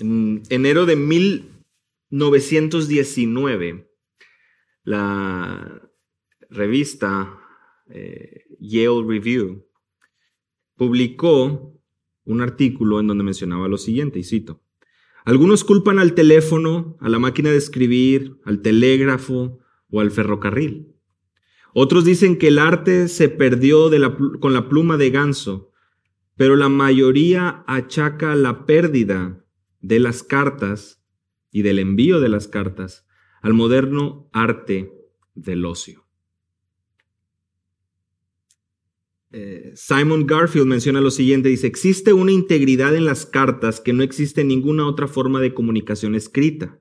En enero de 1919, la revista eh, Yale Review publicó un artículo en donde mencionaba lo siguiente, y cito, algunos culpan al teléfono, a la máquina de escribir, al telégrafo o al ferrocarril. Otros dicen que el arte se perdió con la pluma de ganso, pero la mayoría achaca la pérdida de las cartas y del envío de las cartas al moderno arte del ocio. Eh, Simon Garfield menciona lo siguiente, dice, existe una integridad en las cartas que no existe en ninguna otra forma de comunicación escrita.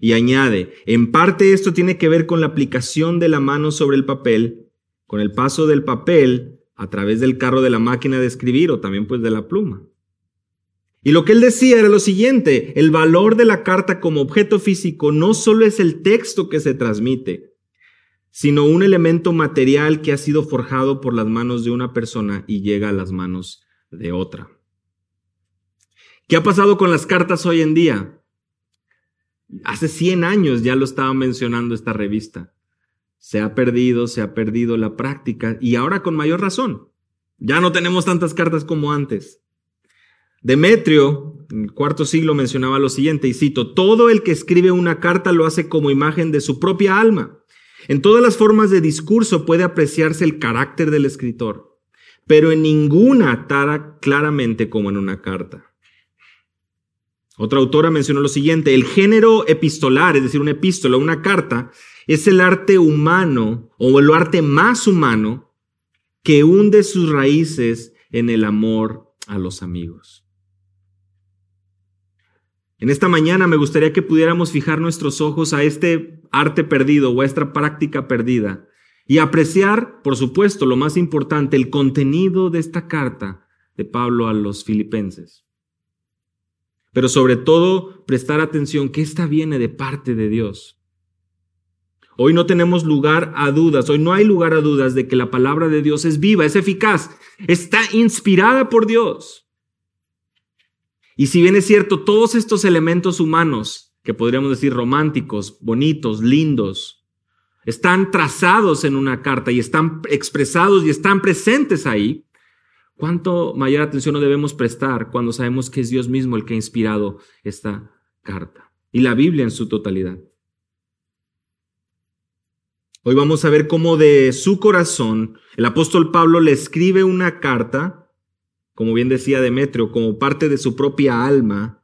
Y añade, en parte esto tiene que ver con la aplicación de la mano sobre el papel, con el paso del papel a través del carro de la máquina de escribir o también pues de la pluma. Y lo que él decía era lo siguiente, el valor de la carta como objeto físico no solo es el texto que se transmite, sino un elemento material que ha sido forjado por las manos de una persona y llega a las manos de otra. ¿Qué ha pasado con las cartas hoy en día? Hace 100 años ya lo estaba mencionando esta revista. Se ha perdido, se ha perdido la práctica y ahora con mayor razón. Ya no tenemos tantas cartas como antes. Demetrio, en el cuarto siglo, mencionaba lo siguiente, y cito, todo el que escribe una carta lo hace como imagen de su propia alma. En todas las formas de discurso puede apreciarse el carácter del escritor, pero en ninguna tara claramente como en una carta. Otra autora mencionó lo siguiente, el género epistolar, es decir, una epístola, una carta, es el arte humano o el arte más humano que hunde sus raíces en el amor a los amigos. En esta mañana me gustaría que pudiéramos fijar nuestros ojos a este arte perdido o a esta práctica perdida y apreciar, por supuesto, lo más importante, el contenido de esta carta de Pablo a los filipenses. Pero sobre todo, prestar atención que esta viene de parte de Dios. Hoy no tenemos lugar a dudas, hoy no hay lugar a dudas de que la palabra de Dios es viva, es eficaz, está inspirada por Dios. Y si bien es cierto, todos estos elementos humanos, que podríamos decir románticos, bonitos, lindos, están trazados en una carta y están expresados y están presentes ahí, ¿cuánto mayor atención no debemos prestar cuando sabemos que es Dios mismo el que ha inspirado esta carta y la Biblia en su totalidad? Hoy vamos a ver cómo de su corazón el apóstol Pablo le escribe una carta como bien decía Demetrio, como parte de su propia alma,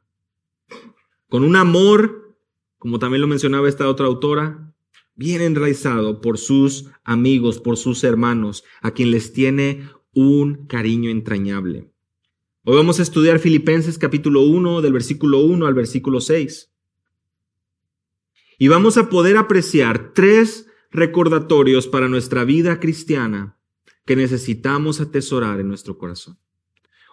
con un amor, como también lo mencionaba esta otra autora, bien enraizado por sus amigos, por sus hermanos, a quien les tiene un cariño entrañable. Hoy vamos a estudiar Filipenses capítulo 1, del versículo 1 al versículo 6. Y vamos a poder apreciar tres recordatorios para nuestra vida cristiana que necesitamos atesorar en nuestro corazón.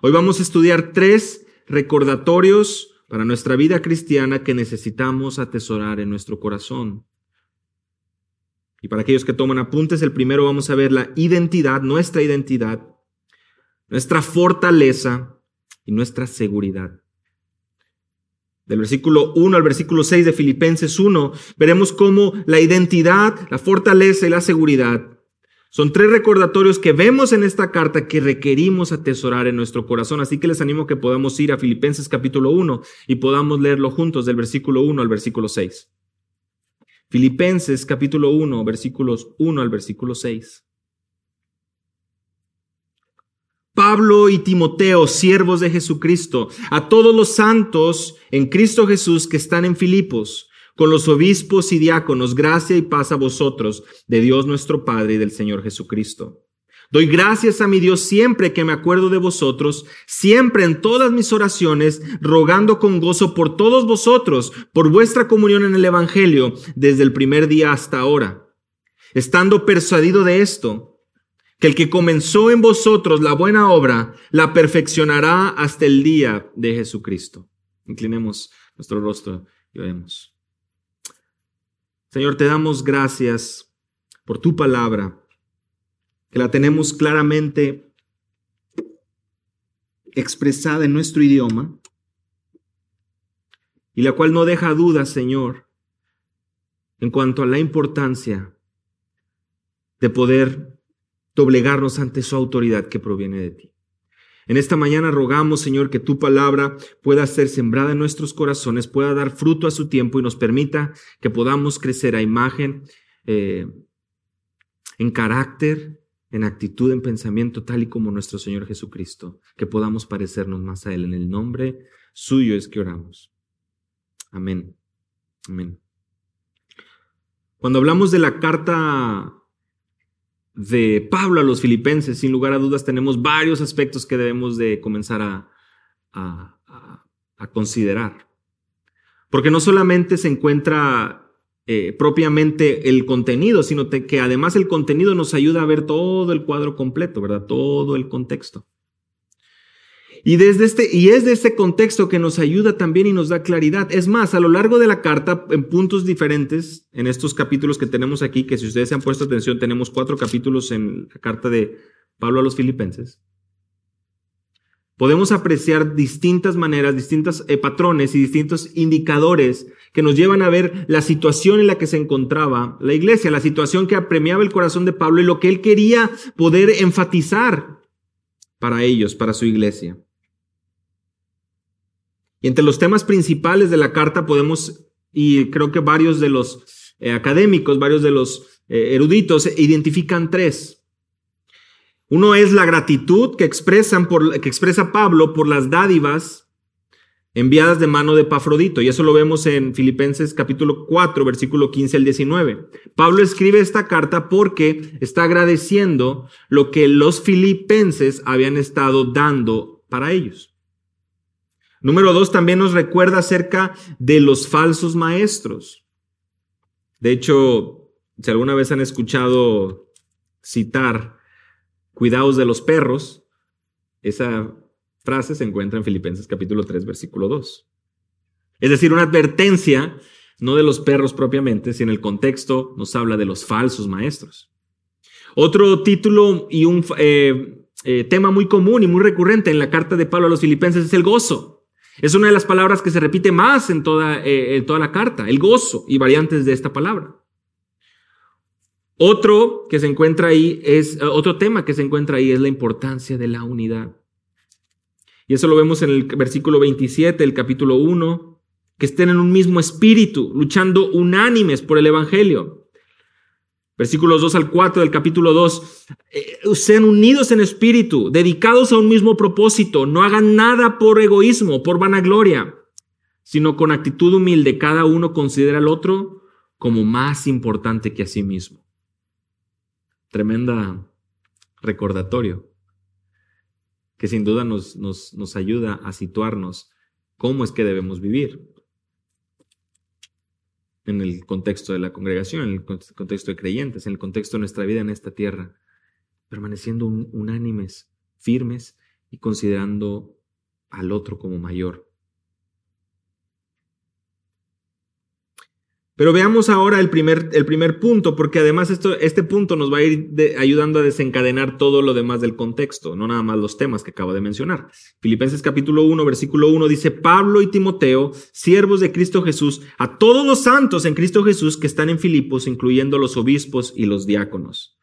Hoy vamos a estudiar tres recordatorios para nuestra vida cristiana que necesitamos atesorar en nuestro corazón. Y para aquellos que toman apuntes, el primero vamos a ver la identidad, nuestra identidad, nuestra fortaleza y nuestra seguridad. Del versículo 1 al versículo 6 de Filipenses 1, veremos cómo la identidad, la fortaleza y la seguridad son tres recordatorios que vemos en esta carta que requerimos atesorar en nuestro corazón. Así que les animo que podamos ir a Filipenses capítulo 1 y podamos leerlo juntos del versículo 1 al versículo 6. Filipenses capítulo 1, versículos 1 al versículo 6. Pablo y Timoteo, siervos de Jesucristo, a todos los santos en Cristo Jesús que están en Filipos, con los obispos y diáconos, gracia y paz a vosotros, de Dios nuestro Padre y del Señor Jesucristo. Doy gracias a mi Dios siempre que me acuerdo de vosotros, siempre en todas mis oraciones, rogando con gozo por todos vosotros, por vuestra comunión en el Evangelio, desde el primer día hasta ahora. Estando persuadido de esto, que el que comenzó en vosotros la buena obra, la perfeccionará hasta el día de Jesucristo. Inclinemos nuestro rostro y oremos. Señor, te damos gracias por tu palabra, que la tenemos claramente expresada en nuestro idioma, y la cual no deja dudas, Señor, en cuanto a la importancia de poder doblegarnos ante su autoridad que proviene de ti. En esta mañana rogamos, Señor, que tu palabra pueda ser sembrada en nuestros corazones, pueda dar fruto a su tiempo y nos permita que podamos crecer a imagen, eh, en carácter, en actitud, en pensamiento, tal y como nuestro Señor Jesucristo, que podamos parecernos más a Él. En el nombre suyo es que oramos. Amén. Amén. Cuando hablamos de la carta de Pablo a los filipenses, sin lugar a dudas tenemos varios aspectos que debemos de comenzar a, considerar. Porque no solamente se encuentra eh, propiamente el contenido, sino que además el contenido nos ayuda a ver todo el cuadro completo, ¿verdad? Todo el contexto. Y, desde este, y es de este contexto que nos ayuda también y nos da claridad. Es más, a lo largo de la carta, en puntos diferentes, en estos capítulos que tenemos aquí, que si ustedes se han puesto atención, tenemos cuatro capítulos en la carta de Pablo a los filipenses. Podemos apreciar distintas maneras, distintos eh, patrones y distintos indicadores que nos llevan a ver la situación en la que se encontraba la iglesia, la situación que apremiaba el corazón de Pablo y lo que él quería poder enfatizar para ellos, para su iglesia. Y entre los temas principales de la carta podemos, y creo que varios de los eh, académicos, varios de los eh, eruditos, identifican tres. Uno es la gratitud que, expresan por, que expresa Pablo por las dádivas enviadas de mano de Pafrodito. Y eso lo vemos en Filipenses capítulo 4, versículo 15 al 19. Pablo escribe esta carta porque está agradeciendo lo que los filipenses habían estado dando para ellos. Número dos, también nos recuerda acerca de los falsos maestros. De hecho, si alguna vez han escuchado citar cuidados de los perros, esa frase se encuentra en Filipenses capítulo 3, versículo 2. Es decir, una advertencia, no de los perros propiamente, sino el contexto nos habla de los falsos maestros. Otro título y un eh, eh, tema muy común y muy recurrente en la carta de Pablo a los filipenses es el gozo. Es una de las palabras que se repite más en toda, eh, toda la carta, el gozo y variantes de esta palabra. Otro que se encuentra ahí es, eh, otro tema que se encuentra ahí es la importancia de la unidad. Y eso lo vemos en el versículo 27 del capítulo 1, que estén en un mismo espíritu, luchando unánimes por el Evangelio. Versículos 2 al 4 del capítulo 2. Eh, sean unidos en espíritu, dedicados a un mismo propósito. No hagan nada por egoísmo, por vanagloria, sino con actitud humilde. Cada uno considera al otro como más importante que a sí mismo. Tremenda recordatorio que sin duda nos, nos, nos ayuda a situarnos cómo es que debemos vivir en el contexto de la congregación, en el contexto de creyentes, en el contexto de nuestra vida en esta tierra, permaneciendo unánimes, firmes y considerando al otro como mayor. Pero veamos ahora el primer, el primer punto, porque además esto, este punto nos va a ir ayudando a desencadenar todo lo demás del contexto, no nada más los temas que acabo de mencionar. Filipenses capítulo 1, versículo 1 dice, Pablo y Timoteo, siervos de Cristo Jesús, a todos los santos en Cristo Jesús que están en Filipos, incluyendo los obispos y los diáconos.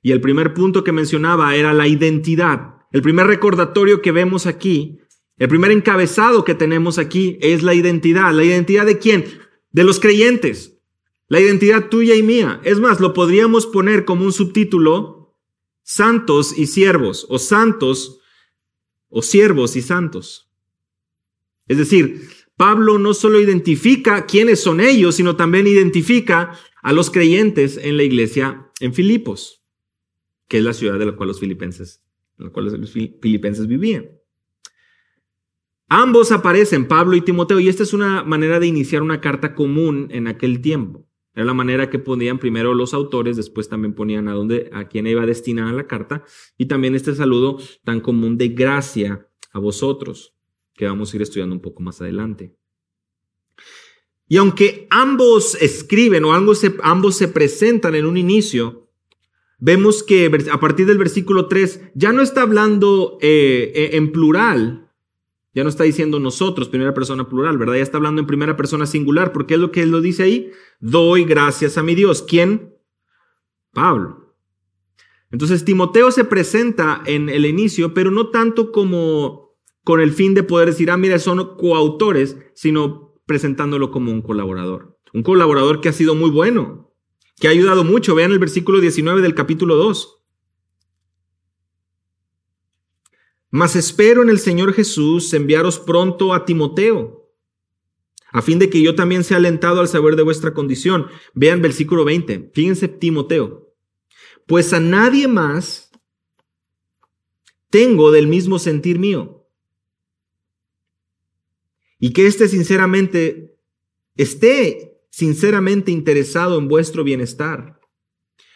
Y el primer punto que mencionaba era la identidad. El primer recordatorio que vemos aquí, el primer encabezado que tenemos aquí es la identidad. ¿La identidad de quién? De los creyentes, la identidad tuya y mía. Es más, lo podríamos poner como un subtítulo, santos y siervos, o santos o siervos y santos. Es decir, Pablo no solo identifica quiénes son ellos, sino también identifica a los creyentes en la iglesia en Filipos, que es la ciudad de la cual los filipenses, en la cual los filipenses vivían. Ambos aparecen, Pablo y Timoteo, y esta es una manera de iniciar una carta común en aquel tiempo. Era la manera que ponían primero los autores, después también ponían a dónde, a quién iba destinada la carta, y también este saludo tan común de gracia a vosotros, que vamos a ir estudiando un poco más adelante. Y aunque ambos escriben o ambos se, ambos se presentan en un inicio, vemos que a partir del versículo 3 ya no está hablando eh, en plural, Ya no está diciendo nosotros, primera persona plural, ¿verdad? Ya está hablando en primera persona singular, porque es lo que él lo dice ahí. Doy gracias a mi Dios. ¿Quién? Pablo. Entonces Timoteo se presenta en el inicio, pero no tanto como con el fin de poder decir, ah, mira, son coautores, sino presentándolo como un colaborador. Un colaborador que ha sido muy bueno, que ha ayudado mucho. Vean el versículo 19 del capítulo 2. Mas espero en el Señor Jesús enviaros pronto a Timoteo, a fin de que yo también sea alentado al saber de vuestra condición. Vean versículo 20. Fíjense Timoteo. Pues a nadie más tengo del mismo sentir mío. Y que éste sinceramente esté sinceramente interesado en vuestro bienestar.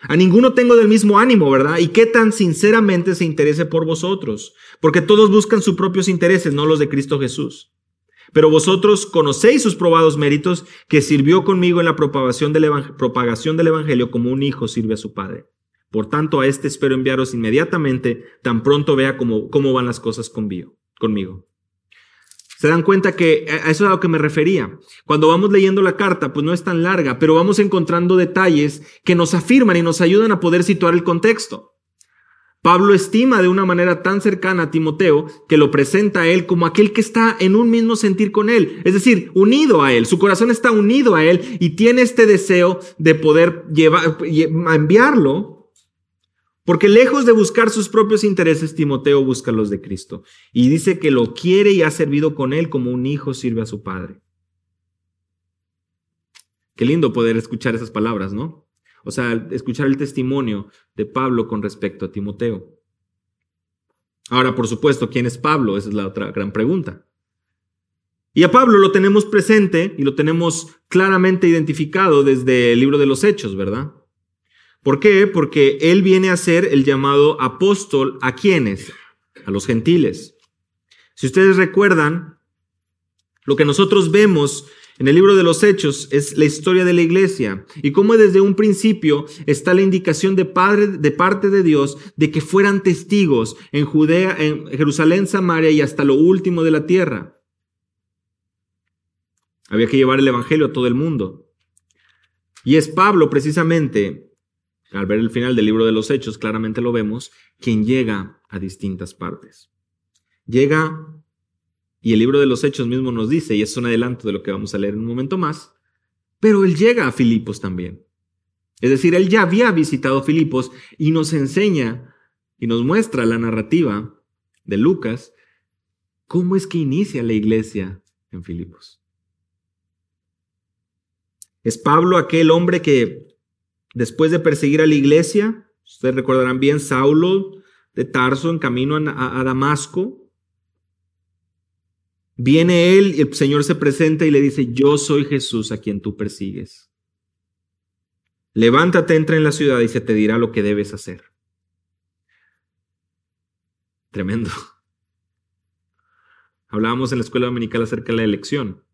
A ninguno tengo del mismo ánimo, ¿verdad? Y qué tan sinceramente se interese por vosotros, porque todos buscan sus propios intereses, no los de Cristo Jesús. Pero vosotros conocéis sus probados méritos, que sirvió conmigo en la propagación del, Evangelio como un hijo sirve a su padre. Por tanto, a este espero enviaros inmediatamente, tan pronto vea cómo, cómo van las cosas conmigo. Se dan cuenta que a eso es a lo que me refería. Cuando vamos leyendo la carta, pues no es tan larga, pero vamos encontrando detalles que nos afirman y nos ayudan a poder situar el contexto. Pablo estima de una manera tan cercana a Timoteo que lo presenta a él como aquel que está en un mismo sentir con él, es decir, unido a él. Su corazón está unido a él y tiene este deseo de poder llevar, enviarlo porque lejos de buscar sus propios intereses, Timoteo busca los de Cristo. Y dice que lo quiere y ha servido con él como un hijo sirve a su padre. Qué lindo poder escuchar esas palabras, ¿no? O sea, escuchar el testimonio de Pablo con respecto a Timoteo. Ahora, por supuesto, ¿quién es Pablo? Esa es la otra gran pregunta. Y a Pablo lo tenemos presente y lo tenemos claramente identificado desde el libro de los Hechos, ¿verdad? ¿Por qué? Porque él viene a ser el llamado apóstol a quienes? A los gentiles. Si ustedes recuerdan, lo que nosotros vemos en el libro de los Hechos es la historia de la iglesia y cómo desde un principio está la indicación de, padre, de parte de Dios de que fueran testigos en Judea, en Jerusalén, Samaria y hasta lo último de la tierra. Había que llevar el evangelio a todo el mundo. Y es Pablo precisamente al ver el final del libro de los Hechos, claramente lo vemos, quien llega a distintas partes. Llega, y el libro de los Hechos mismo nos dice, y es un adelanto de lo que vamos a leer en un momento más, pero él llega a Filipos también. Es decir, él ya había visitado Filipos y nos enseña y nos muestra la narrativa de Lucas, cómo es que inicia la iglesia en Filipos. Es Pablo aquel hombre que Después de perseguir a la iglesia, ustedes recordarán bien, Saulo de Tarso en camino a, Damasco, Viene él y el Señor se presenta y le dice, yo soy Jesús a quien tú persigues. Levántate, entra en la ciudad y se te dirá lo que debes hacer. Tremendo. Hablábamos en la escuela dominical acerca de la elección.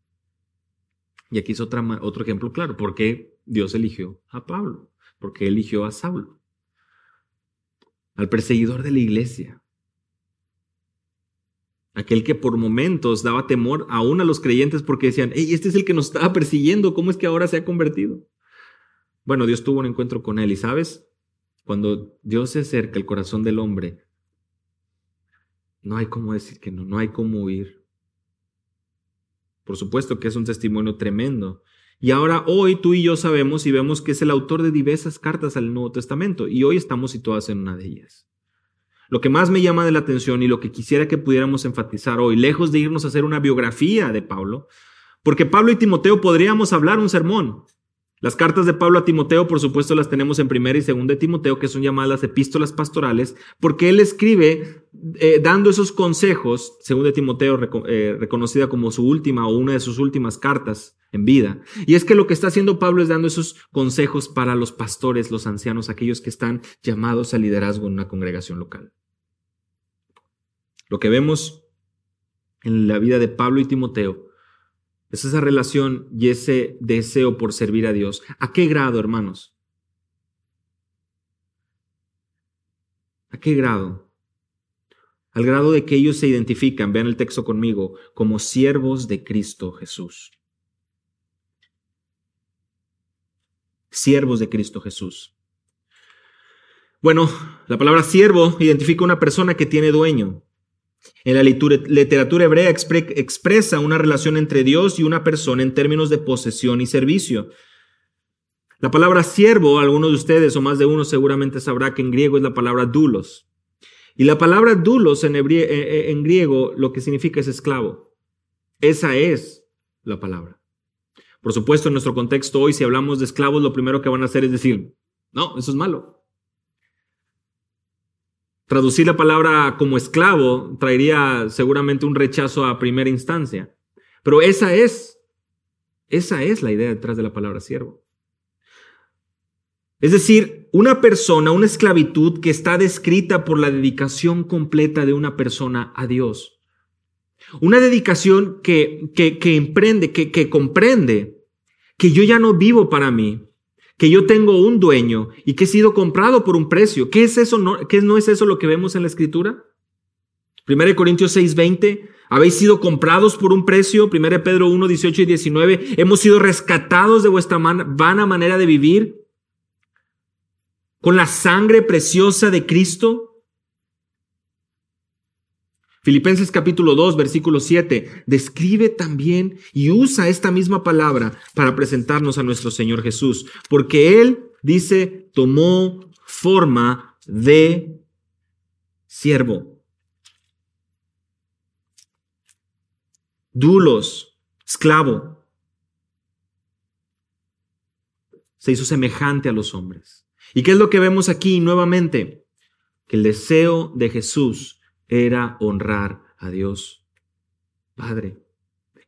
Y aquí es otro ejemplo claro. ¿Por qué Dios eligió a Pablo, porque eligió a Saulo, al perseguidor de la iglesia, aquel que por momentos daba temor aún a los creyentes porque decían, hey, este es el que nos estaba persiguiendo, ¿cómo es que ahora se ha convertido? Bueno, Dios tuvo un encuentro con él y sabes, cuando Dios se acerca al corazón del hombre, no hay cómo decir que no, no hay cómo huir. Por supuesto que es un testimonio tremendo y ahora hoy tú y yo sabemos y vemos que es el autor de diversas cartas al Nuevo Testamento y hoy estamos situados en una de ellas. Lo que más me llama de la atención y lo que quisiera que pudiéramos enfatizar hoy, lejos de irnos a hacer una biografía de Pablo, porque Pablo y Timoteo podríamos hablar un sermón, las cartas de Pablo a Timoteo, por supuesto, las tenemos en primera y segunda de Timoteo, que son llamadas epístolas pastorales, porque él escribe eh, dando esos consejos, segunda de Timoteo, eh, reconocida como su última o una de sus últimas cartas en vida. Y es que lo que está haciendo Pablo es dando esos consejos para los pastores, los ancianos, aquellos que están llamados a liderazgo en una congregación local. Lo que vemos en la vida de Pablo y Timoteo es esa relación y ese deseo por servir a Dios. ¿A qué grado, hermanos? ¿A qué grado? al grado de que ellos se identifican, vean el texto conmigo, como siervos de Cristo Jesús. Siervos de Cristo Jesús. Bueno, la palabra siervo identifica una persona que tiene dueño. En la literatura hebrea expresa una relación entre Dios y una persona en términos de posesión y servicio. La palabra siervo, algunos de ustedes o más de uno seguramente sabrá que en griego es la palabra dulos. Y la palabra dulos en, eh, eh, en griego lo que significa es esclavo. Esa es la palabra. Por supuesto, en nuestro contexto hoy, si hablamos de esclavos, lo primero que van a hacer es decir, no, eso es malo. Traducir la palabra como esclavo traería seguramente un rechazo a primera instancia. Pero esa es, esa es la idea detrás de la palabra siervo. Es decir, una persona, una esclavitud que está descrita por la dedicación completa de una persona a Dios. Una dedicación que, que, que emprende, que, que comprende que yo ya no vivo para mí, que yo tengo un dueño y que he sido comprado por un precio. ¿Qué es eso? No, ¿Qué no es eso lo que vemos en la escritura? 1 Corintios 6, 20. Habéis sido comprados por un precio. 1 Pedro 1, 18 y 19. Hemos sido rescatados de vuestra vana manera de vivir. Con la sangre preciosa de Cristo. Filipenses capítulo 2, versículo 7, describe también y usa esta misma palabra para presentarnos a nuestro Señor Jesús, porque Él, dice, tomó forma de siervo. Dulos, esclavo. Se hizo semejante a los hombres. ¿Y qué es lo que vemos aquí nuevamente? Que el deseo de Jesús era honrar a Dios Padre,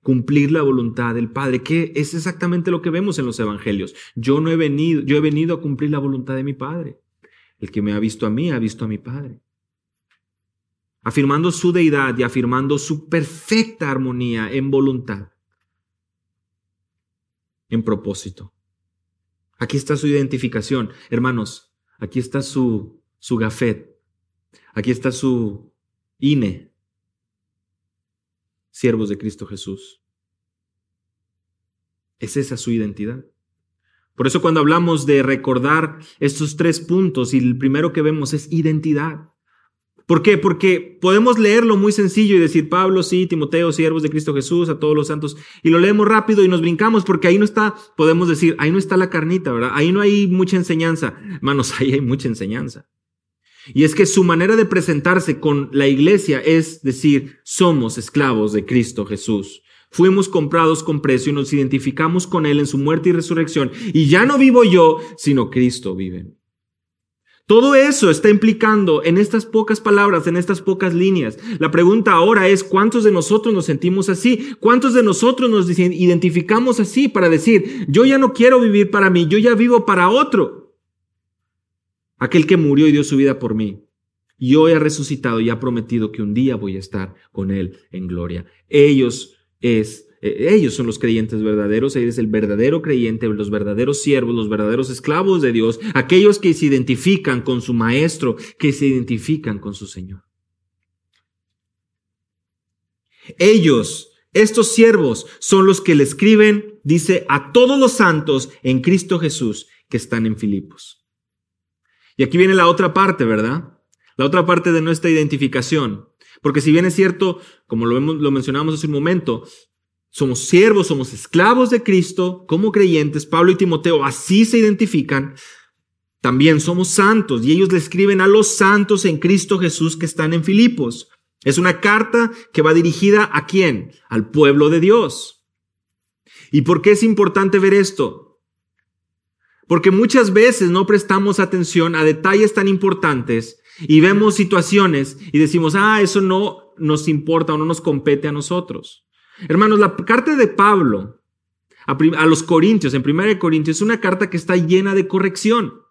cumplir la voluntad del Padre, que es exactamente lo que vemos en los evangelios. Yo no he venido, yo he venido a cumplir la voluntad de mi Padre. El que me ha visto a mí ha visto a mi Padre. Afirmando su deidad y afirmando su perfecta armonía en voluntad, en propósito. Aquí está su identificación. Hermanos, aquí está su, su gafet. Aquí está su INE, siervos de Cristo Jesús. Es esa su identidad. Por eso cuando hablamos de recordar estos tres puntos, y el primero que vemos es identidad. ¿Por qué? Porque podemos leerlo muy sencillo y decir Pablo, sí, Timoteo, siervos de Cristo Jesús, a todos los santos, y lo leemos rápido y nos brincamos porque ahí no está, podemos decir, ahí no está la carnita, ¿verdad? Ahí no hay mucha enseñanza. Hermanos, ahí hay mucha enseñanza. Y es que su manera de presentarse con la iglesia es decir, somos esclavos de Cristo Jesús. Fuimos comprados con precio y nos identificamos con Él en su muerte y resurrección. Y ya no vivo yo, sino Cristo vive. Todo eso está implicando en estas pocas palabras, en estas pocas líneas. La pregunta ahora es, ¿cuántos de nosotros nos sentimos así? ¿Cuántos de nosotros nos identificamos así para decir, yo ya no quiero vivir para mí, yo ya vivo para otro? Aquel que murió y dio su vida por mí. Y hoy ha resucitado y ha prometido que un día voy a estar con él en gloria. Ellos es eh, ellos son los creyentes verdaderos, Él es el verdadero creyente, los verdaderos siervos, los verdaderos esclavos de Dios, aquellos que se identifican con su Maestro, que se identifican con su Señor. Ellos, estos siervos, son los que le escriben, dice, a todos los santos en Cristo Jesús que están en Filipos. Y aquí viene la otra parte, ¿verdad? La otra parte de nuestra identificación. Porque si bien es cierto, como lo, lo mencionamos hace un momento, somos siervos, somos esclavos de Cristo, como creyentes, Pablo y Timoteo así se identifican, también somos santos y ellos le escriben a los santos en Cristo Jesús que están en Filipos. Es una carta que va dirigida a quién? Al pueblo de Dios. ¿Y por qué es importante ver esto? Porque muchas veces no prestamos atención a detalles tan importantes y vemos situaciones y decimos, ah, eso no nos importa o no nos compete a nosotros. Hermanos, la carta de Pablo a, los Corintios, en 1 Corintios, es una carta que está llena de corrección.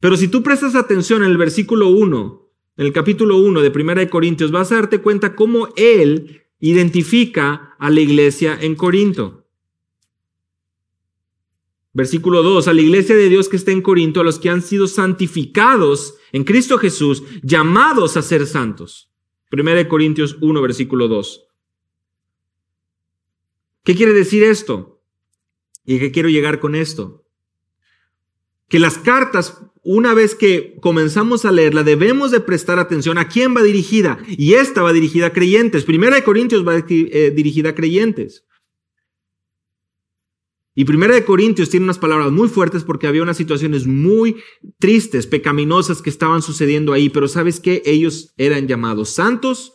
Pero si tú prestas atención en el versículo 1, en el capítulo 1 de 1 Corintios, vas a darte cuenta cómo él identifica a la iglesia en Corinto. Versículo 2, a la iglesia de Dios que está en Corinto, a los que han sido santificados en Cristo Jesús, llamados a ser santos. 1 Corintios 1, versículo 2. ¿Qué quiere decir esto? ¿Y qué quiero llegar con esto? Que las cartas, una vez que comenzamos a leerla, debemos de prestar atención a quién va dirigida. Y esta va dirigida a creyentes. Primera de Corintios va eh, dirigida a creyentes. Y Primera de Corintios tiene unas palabras muy fuertes porque había unas situaciones muy tristes, pecaminosas que estaban sucediendo ahí, pero ¿sabes qué? Ellos eran llamados santos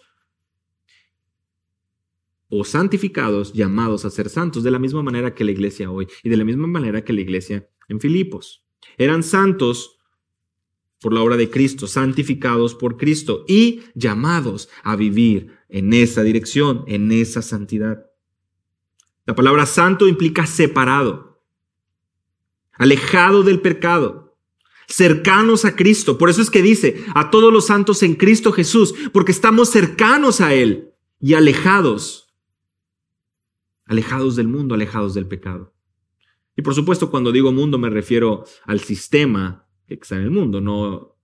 o santificados, llamados a ser santos, de la misma manera que la iglesia hoy y de la misma manera que la iglesia en Filipos. Eran santos por la obra de Cristo, santificados por Cristo y llamados a vivir en esa dirección, en esa santidad. La palabra santo implica separado, alejado del pecado, cercanos a Cristo. Por eso es que dice a todos los santos en Cristo Jesús, porque estamos cercanos a Él y alejados, alejados del mundo, alejados del pecado. Y por supuesto, cuando digo mundo me refiero al sistema que está en el mundo, no,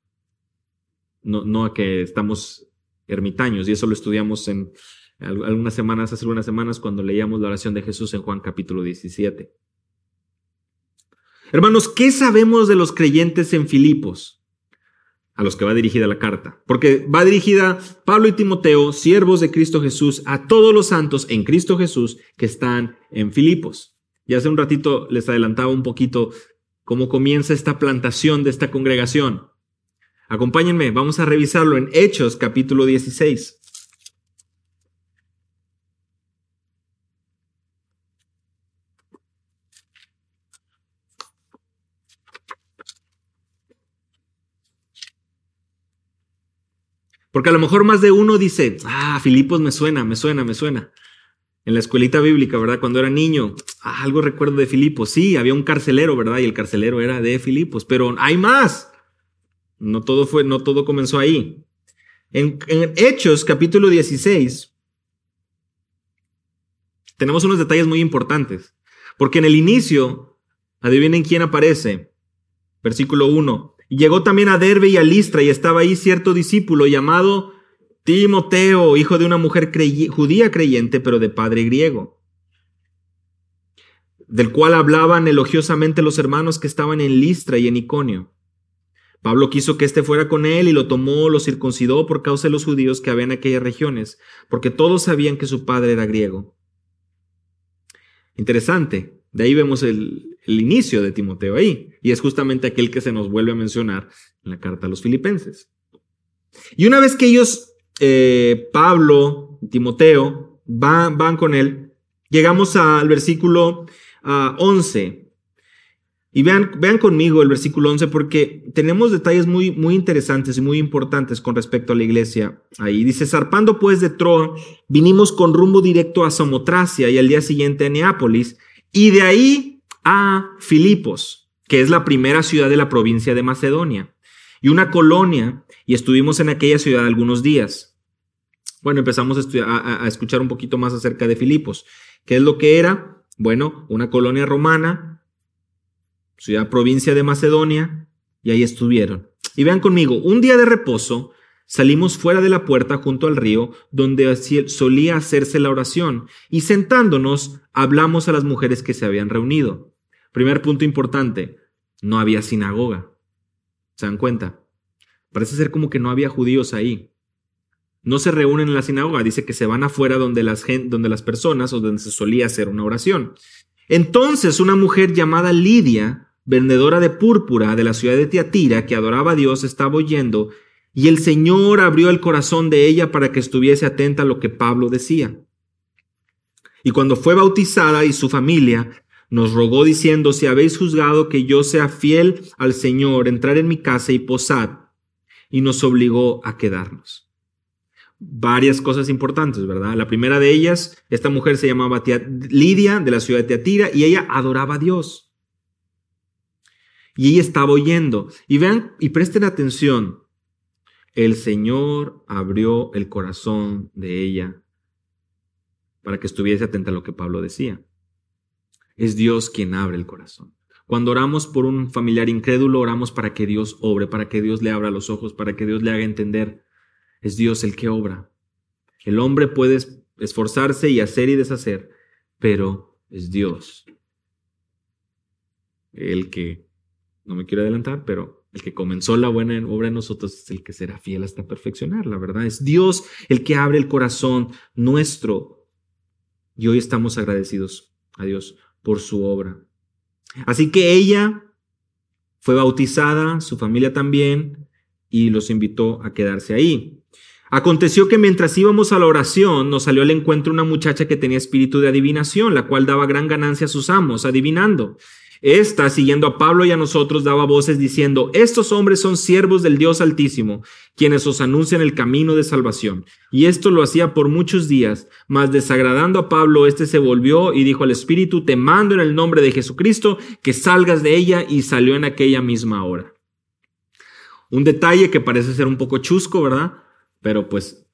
no, no a que estamos ermitaños, y eso lo estudiamos en algunas semanas, hace algunas semanas, cuando leíamos la oración de Jesús en Juan capítulo 17. Hermanos, ¿qué sabemos de los creyentes en Filipos? A los que va dirigida la carta. Porque va dirigida Pablo y Timoteo, siervos de Cristo Jesús, a todos los santos en Cristo Jesús que están en Filipos. Y hace un ratito les adelantaba un poquito cómo comienza esta plantación de esta congregación. Acompáñenme, vamos a revisarlo en Hechos capítulo 16. Porque a lo mejor más de uno dice, ah, Filipos me suena, me suena, me suena. En la escuelita bíblica, ¿verdad? Cuando era niño, ah, algo recuerdo de Filipos. Sí, había un carcelero, ¿verdad? Y el carcelero era de Filipos, pero hay más. No todo fue, no todo comenzó ahí. En, en Hechos, capítulo 16, tenemos unos detalles muy importantes. Porque en el inicio, adivinen quién aparece. Versículo 1. Llegó también a Derbe y a Listra y estaba ahí cierto discípulo llamado Timoteo, hijo de una mujer judía creyente, pero de padre griego, del cual hablaban elogiosamente los hermanos que estaban en Listra y en Iconio. Pablo quiso que éste fuera con él y lo tomó, lo circuncidó por causa de los judíos que había en aquellas regiones, porque todos sabían que su padre era griego. Interesante, de ahí vemos el, el inicio de Timoteo ahí. Y es justamente aquel que se nos vuelve a mencionar en la carta a los filipenses. Y una vez que ellos, eh, Pablo, Timoteo, van, van, con él, llegamos al versículo 11. Ah, y vean, vean conmigo el versículo 11 porque tenemos detalles muy, muy interesantes y muy importantes con respecto a la iglesia. Ahí dice, zarpando pues de Troa, vinimos con rumbo directo a Samotracia y al día siguiente a Neápolis, y de ahí a Filipos, que es la primera ciudad de la provincia de Macedonia, y una colonia, y estuvimos en aquella ciudad algunos días. Bueno, empezamos a, escuchar un poquito más acerca de Filipos. ¿Qué es lo que era? Bueno, una colonia romana, ciudad provincia de Macedonia, y ahí estuvieron. Y vean conmigo, un día de reposo, Salimos fuera de la puerta junto al río donde solía hacerse la oración y sentándonos hablamos a las mujeres que se habían reunido. Primer punto importante, no había sinagoga. ¿Se dan cuenta? Parece ser como que no había judíos ahí. No se reúnen en la sinagoga, dice que se van afuera donde las, donde las personas o donde se solía hacer una oración. Entonces una mujer llamada Lidia, vendedora de púrpura de la ciudad de Tiatira, que adoraba a Dios, estaba oyendo, y el Señor abrió el corazón de ella para que estuviese atenta a lo que Pablo decía. Y cuando fue bautizada y su familia, nos rogó diciendo, si habéis juzgado que yo sea fiel al Señor, entrar en mi casa y posad, y nos obligó a quedarnos. Varias cosas importantes, ¿verdad? La primera de ellas, esta mujer se llamaba Lidia de la ciudad de Teatira y ella adoraba a Dios. Y ella estaba oyendo. Y vean y presten atención, el Señor abrió el corazón de ella para que estuviese atenta a lo que Pablo decía. Es Dios quien abre el corazón. Cuando oramos por un familiar incrédulo, oramos para que Dios obre, para que Dios le abra los ojos, para que Dios le haga entender. Es Dios el que obra. El hombre puede esforzarse y hacer y deshacer, pero es Dios el que, no me quiero adelantar, pero el que comenzó la buena obra en nosotros es el que será fiel hasta perfeccionar, la verdad. Es Dios el que abre el corazón nuestro. Y hoy estamos agradecidos a Dios por su obra. Así que ella fue bautizada, su familia también, y los invitó a quedarse ahí. Aconteció que mientras íbamos a la oración, nos salió al encuentro una muchacha que tenía espíritu de adivinación, la cual daba gran ganancia a sus amos, adivinando. Esta, siguiendo a Pablo y a nosotros, daba voces diciendo, estos hombres son siervos del Dios Altísimo, quienes os anuncian el camino de salvación. Y esto lo hacía por muchos días, mas desagradando a Pablo, éste se volvió y dijo al Espíritu, te mando en el nombre de Jesucristo, que salgas de ella, y salió en aquella misma hora. Un detalle que parece ser un poco chusco, ¿verdad? Pero pues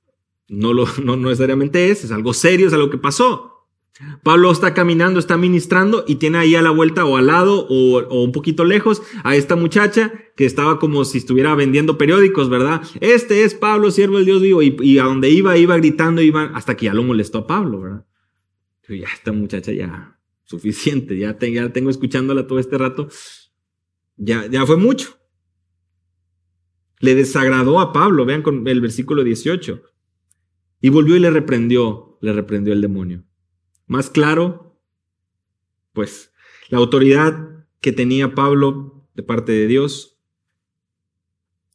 no, lo, no necesariamente es, es algo serio, es algo que pasó. Pablo está caminando, está ministrando y tiene ahí a la vuelta o al lado o, un poquito lejos a esta muchacha que estaba como si estuviera vendiendo periódicos, ¿verdad? Este es Pablo, siervo del Dios vivo. Y, a donde iba, iba gritando, iba hasta que ya lo molestó a Pablo, ¿verdad? ya esta muchacha ya, suficiente, ya, ya tengo escuchándola todo este rato. Ya, ya fue mucho. Le desagradó a Pablo, vean con el versículo 18. Y volvió y le reprendió, le reprendió el demonio. Más claro, pues la autoridad que tenía Pablo de parte de Dios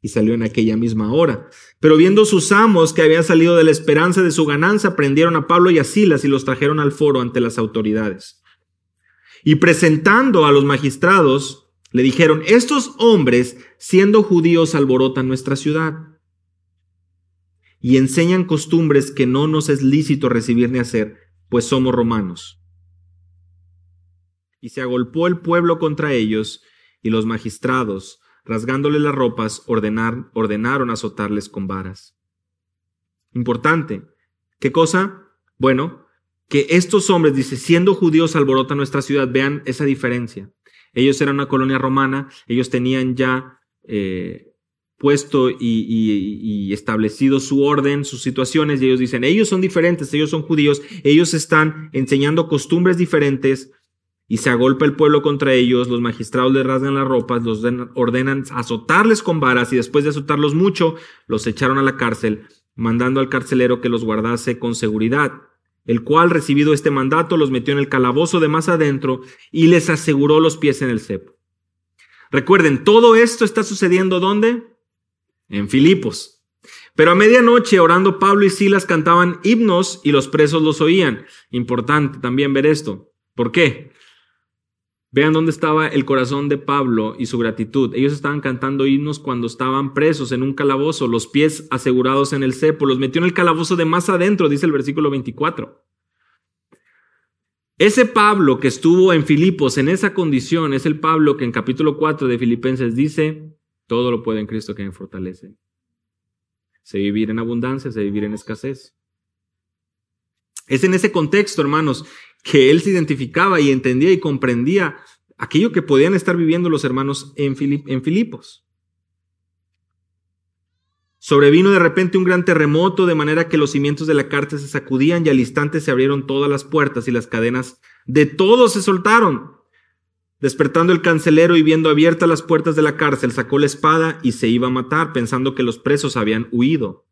y salió en aquella misma hora. Pero viendo sus amos que habían salido de la esperanza de su ganancia, prendieron a Pablo y a Silas y los trajeron al foro ante las autoridades. Y presentando a los magistrados, le dijeron, estos hombres, siendo judíos, alborotan nuestra ciudad y enseñan costumbres que no nos es lícito recibir ni hacer pues somos romanos. Y se agolpó el pueblo contra ellos, y los magistrados, rasgándoles las ropas, ordenar, ordenaron azotarles con varas. Importante. ¿Qué cosa? Bueno, que estos hombres, dice, siendo judíos alborotan nuestra ciudad, vean esa diferencia. Ellos eran una colonia romana, ellos tenían ya eh, puesto y, establecido su orden, sus situaciones, y ellos dicen, ellos son diferentes, ellos son judíos, ellos están enseñando costumbres diferentes, y se agolpa el pueblo contra ellos, los magistrados les rasgan las ropas, los ordenan azotarles con varas, y después de azotarlos mucho, los echaron a la cárcel, mandando al carcelero que los guardase con seguridad, el cual, recibido este mandato, los metió en el calabozo de más adentro y les aseguró los pies en el cepo. Recuerden, todo esto está sucediendo ¿dónde? En Filipos. Pero a medianoche, orando Pablo y Silas cantaban himnos y los presos los oían. Importante también ver esto. ¿Por qué? Vean dónde estaba el corazón de Pablo y su gratitud. Ellos estaban cantando himnos cuando estaban presos en un calabozo, los pies asegurados en el cepo. Los metió en el calabozo de más adentro, dice el versículo 24. Ese Pablo que estuvo en Filipos en esa condición es el Pablo que en capítulo 4 de Filipenses dice, todo lo puede en Cristo que me fortalece. Sé vivir en abundancia, sé vivir en escasez. Es en ese contexto, hermanos, que él se identificaba y entendía y comprendía aquello que podían estar viviendo los hermanos en, en Filipos. Sobrevino de repente un gran terremoto, de manera que los cimientos de la cárcel se sacudían y al instante se abrieron todas las puertas y las cadenas de todos se soltaron. Despertando el cancelero y viendo abiertas las puertas de la cárcel, sacó la espada y se iba a matar, pensando que los presos habían huido.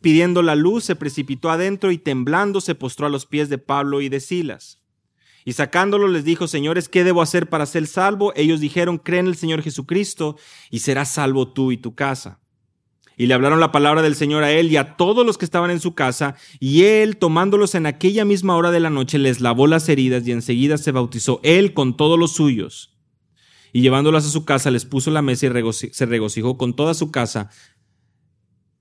Pidiendo la luz, se precipitó adentro y temblando se postró a los pies de Pablo y de Silas. Y sacándolo les dijo, señores, ¿qué debo hacer para ser salvo? Ellos dijeron, cree en el Señor Jesucristo y serás salvo tú y tu casa. Y le hablaron la palabra del Señor a él y a todos los que estaban en su casa, y él, tomándolos en aquella misma hora de la noche, les lavó las heridas y enseguida se bautizó él con todos los suyos. Y llevándolos a su casa, les puso la mesa y se regocijó con toda su casa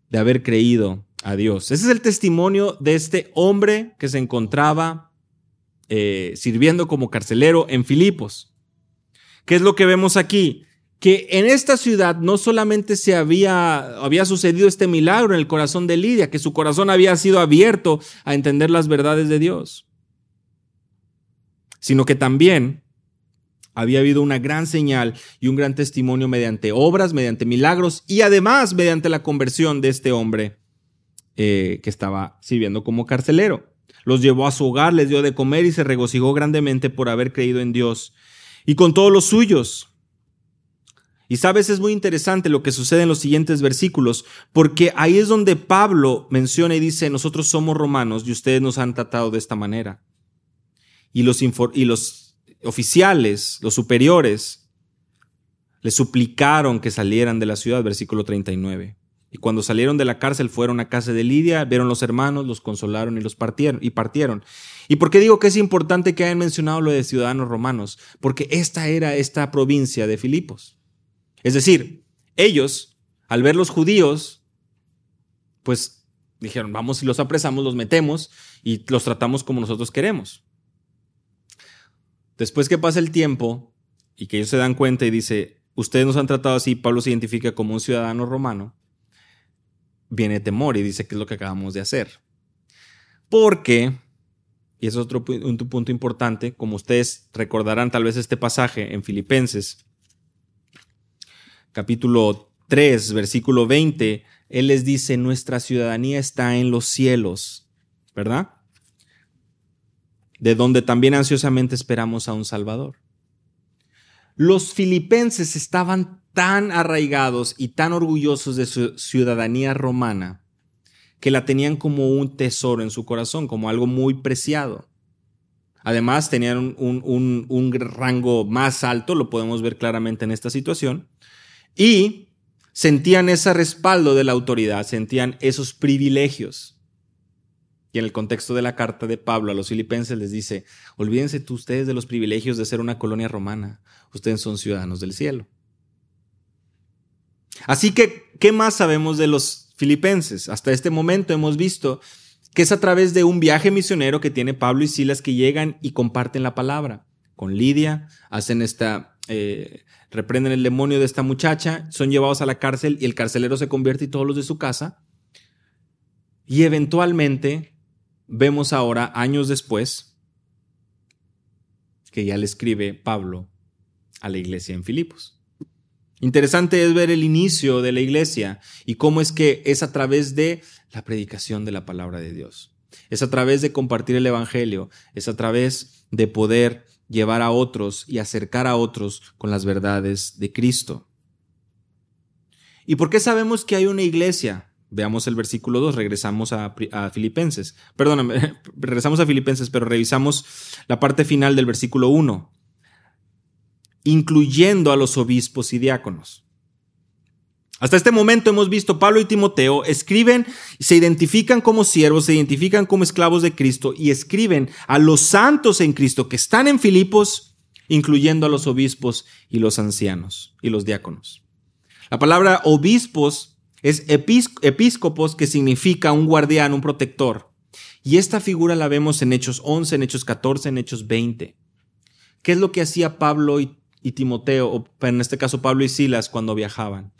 de haber creído a Dios. Ese es el testimonio de este hombre que se encontraba eh, sirviendo como carcelero en Filipos. ¿Qué es lo que vemos aquí? Que en esta ciudad no solamente se había, había sucedido este milagro en el corazón de Lidia, que su corazón había sido abierto a entender las verdades de Dios, sino que también había habido una gran señal y un gran testimonio mediante obras, mediante milagros y además mediante la conversión de este hombre eh, que estaba sirviendo como carcelero. Los llevó a su hogar, les dio de comer y se regocijó grandemente por haber creído en Dios y con todos los suyos. Y sabes, es muy interesante lo que sucede en los siguientes versículos, porque ahí es donde Pablo menciona y dice, nosotros somos romanos y ustedes nos han tratado de esta manera. Y los, y los oficiales, los superiores, le suplicaron que salieran de la ciudad, versículo 39. Y cuando salieron de la cárcel fueron a casa de Lidia, vieron los hermanos, los consolaron y los partieron y partieron. ¿Y por qué digo que es importante que hayan mencionado lo de ciudadanos romanos? Porque esta era esta provincia de Filipos. Es decir, ellos, al ver los judíos, pues dijeron, vamos y los apresamos, los metemos y los tratamos como nosotros queremos. Después que pasa el tiempo y que ellos se dan cuenta y dice, ustedes nos han tratado así, Pablo se identifica como un ciudadano romano, viene temor y dice que es lo que acabamos de hacer. Porque, y es otro punto importante, como ustedes recordarán tal vez este pasaje en Filipenses, capítulo 3, versículo 20, él les dice, nuestra ciudadanía está en los cielos, ¿verdad? de donde también ansiosamente esperamos a un Salvador. Los filipenses estaban tan arraigados y tan orgullosos de su ciudadanía romana que la tenían como un tesoro en su corazón, como algo muy preciado. Además, tenían un, un, rango más alto, lo podemos ver claramente en esta situación, y sentían ese respaldo de la autoridad, sentían esos privilegios. Y en el contexto de la carta de Pablo a los filipenses les dice, olvídense tú ustedes de los privilegios de ser una colonia romana, ustedes son ciudadanos del cielo. Así que, ¿qué más sabemos de los filipenses? Hasta este momento hemos visto que es a través de un viaje misionero que tiene Pablo y Silas que llegan y comparten la palabra. Con Lidia, hacen esta, eh, reprenden el demonio de esta muchacha, son llevados a la cárcel y el carcelero se convierte y todos los de su casa. Y eventualmente vemos ahora, años después, que ya le escribe Pablo a la iglesia en Filipos. Interesante es ver el inicio de la iglesia y cómo es que es a través de la predicación de la palabra de Dios. Es a través de compartir el Evangelio, es a través de poder llevar a otros y acercar a otros con las verdades de Cristo. ¿Y por qué sabemos que hay una iglesia? Veamos el versículo 2, regresamos a, Filipenses. Perdóname, regresamos a Filipenses, pero revisamos la parte final del versículo 1, incluyendo a los obispos y diáconos. Hasta este momento hemos visto Pablo y Timoteo escriben, se identifican como siervos, se identifican como esclavos de Cristo y escriben a los santos en Cristo que están en Filipos, incluyendo a los obispos y los ancianos y los diáconos. La palabra obispos es episcopos, que significa un guardián, un protector. Y esta figura la vemos en Hechos 11, en Hechos 14, en Hechos 20. ¿Qué es lo que hacía Pablo y, y Timoteo, o en este caso Pablo y Silas, cuando viajaban?